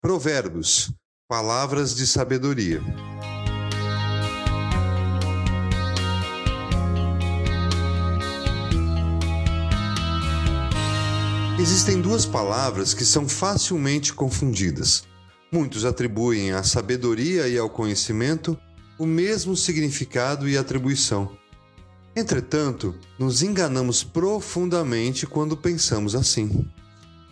Provérbios Palavras de Sabedoria. Existem duas palavras que são facilmente confundidas. Muitos atribuem à sabedoria e ao conhecimento o mesmo significado e atribuição. Entretanto, nos enganamos profundamente quando pensamos assim.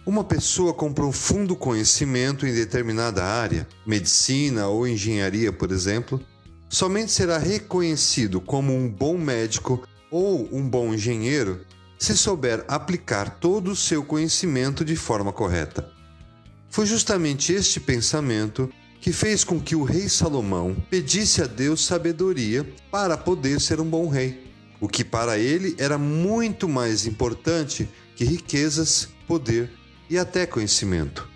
Uma pessoa com profundo conhecimento em determinada área, medicina ou engenharia, por exemplo, somente será reconhecido como um bom médico ou um bom engenheiro se souber aplicar todo o seu conhecimento de forma correta. Foi justamente este pensamento que fez com que o rei Salomão pedisse a Deus sabedoria para poder ser um bom rei, o que para ele era muito mais importante que riquezas, poder e até conhecimento.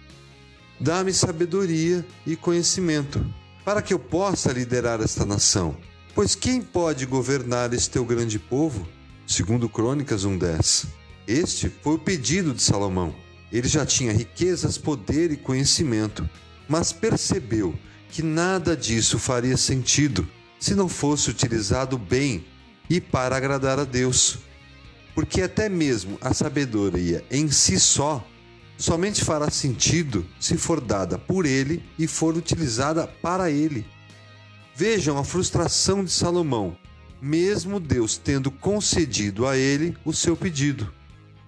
Dá-me sabedoria e conhecimento, para que eu possa liderar esta nação. Pois quem pode governar este teu grande povo? Segundo Crônicas 1:10. Este foi o pedido de Salomão. Ele já tinha riquezas, poder e conhecimento, mas percebeu que nada disso faria sentido se não fosse utilizado bem e para agradar a Deus. Porque até mesmo a sabedoria em si só somente fará sentido se for dada por ele e for utilizada para ele. Vejam a frustração de Salomão, mesmo Deus tendo concedido a ele o seu pedido.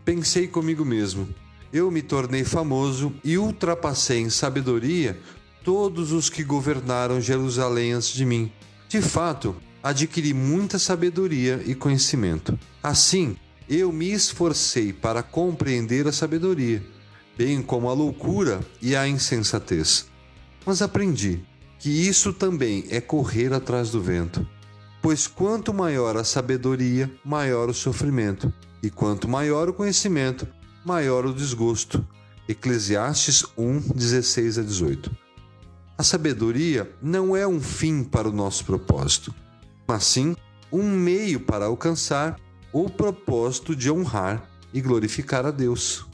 Pensei comigo mesmo: eu me tornei famoso e ultrapassei em sabedoria todos os que governaram Jerusalém antes de mim. De fato, adquiri muita sabedoria e conhecimento. Assim, eu me esforcei para compreender a sabedoria bem como a loucura e a insensatez. Mas aprendi que isso também é correr atrás do vento. Pois quanto maior a sabedoria, maior o sofrimento, e quanto maior o conhecimento, maior o desgosto. Eclesiastes 1, 16 a 18. A sabedoria não é um fim para o nosso propósito, mas sim um meio para alcançar o propósito de honrar e glorificar a Deus.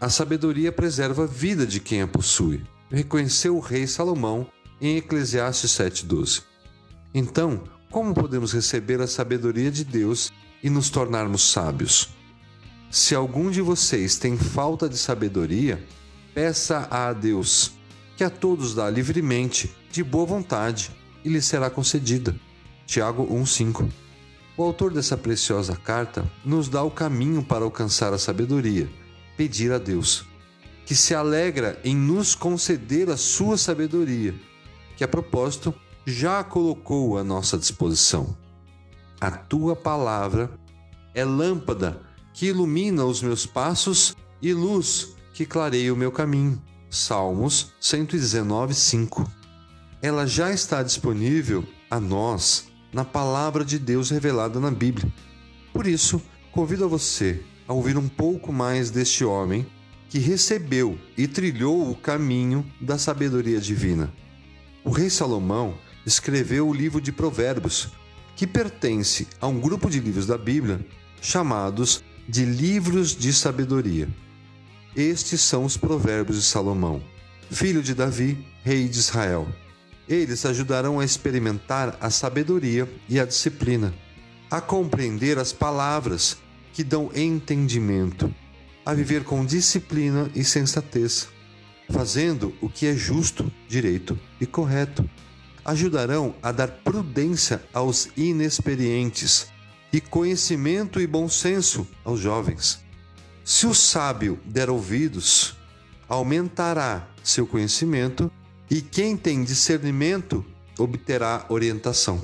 A sabedoria preserva a vida de quem a possui, reconheceu o rei Salomão em Eclesiastes 7,12. Então, como podemos receber a sabedoria de Deus e nos tornarmos sábios? Se algum de vocês tem falta de sabedoria, peça a Deus, que a todos dá livremente, de boa vontade, e lhe será concedida. Tiago 1,5 O autor dessa preciosa carta nos dá o caminho para alcançar a sabedoria pedir a Deus, que se alegra em nos conceder a sua sabedoria, que a propósito já colocou à nossa disposição. A tua palavra é lâmpada que ilumina os meus passos e luz que clareia o meu caminho. Salmos 119, 5. Ela já está disponível a nós na palavra de Deus revelada na Bíblia. Por isso, convido a você a ouvir um pouco mais deste homem que recebeu e trilhou o caminho da sabedoria divina. O rei Salomão escreveu o livro de Provérbios, que pertence a um grupo de livros da Bíblia chamados de livros de sabedoria. Estes são os Provérbios de Salomão, filho de Davi, rei de Israel. Eles ajudarão a experimentar a sabedoria e a disciplina, a compreender as palavras que dão entendimento, a viver com disciplina e sensatez, fazendo o que é justo, direito e correto. Ajudarão a dar prudência aos inexperientes e conhecimento e bom senso aos jovens. Se o sábio der ouvidos, aumentará seu conhecimento e quem tem discernimento obterá orientação.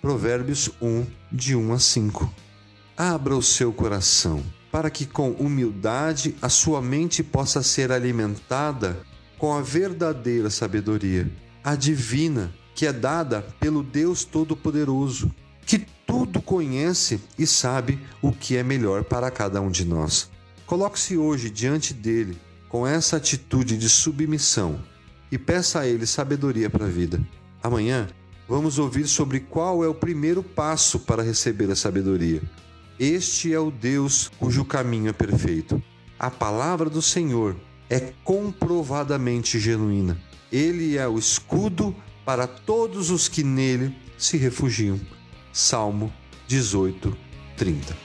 Provérbios 1, de 1 a 5. Abra o seu coração para que com humildade a sua mente possa ser alimentada com a verdadeira sabedoria, a divina, que é dada pelo Deus Todo-Poderoso, que tudo conhece e sabe o que é melhor para cada um de nós. Coloque-se hoje diante dele com essa atitude de submissão e peça a ele sabedoria para a vida. Amanhã vamos ouvir sobre qual é o primeiro passo para receber a sabedoria. Este é o Deus cujo caminho é perfeito. A palavra do Senhor é comprovadamente genuína. Ele é o escudo para todos os que nele se refugiam. Salmo 18, 30.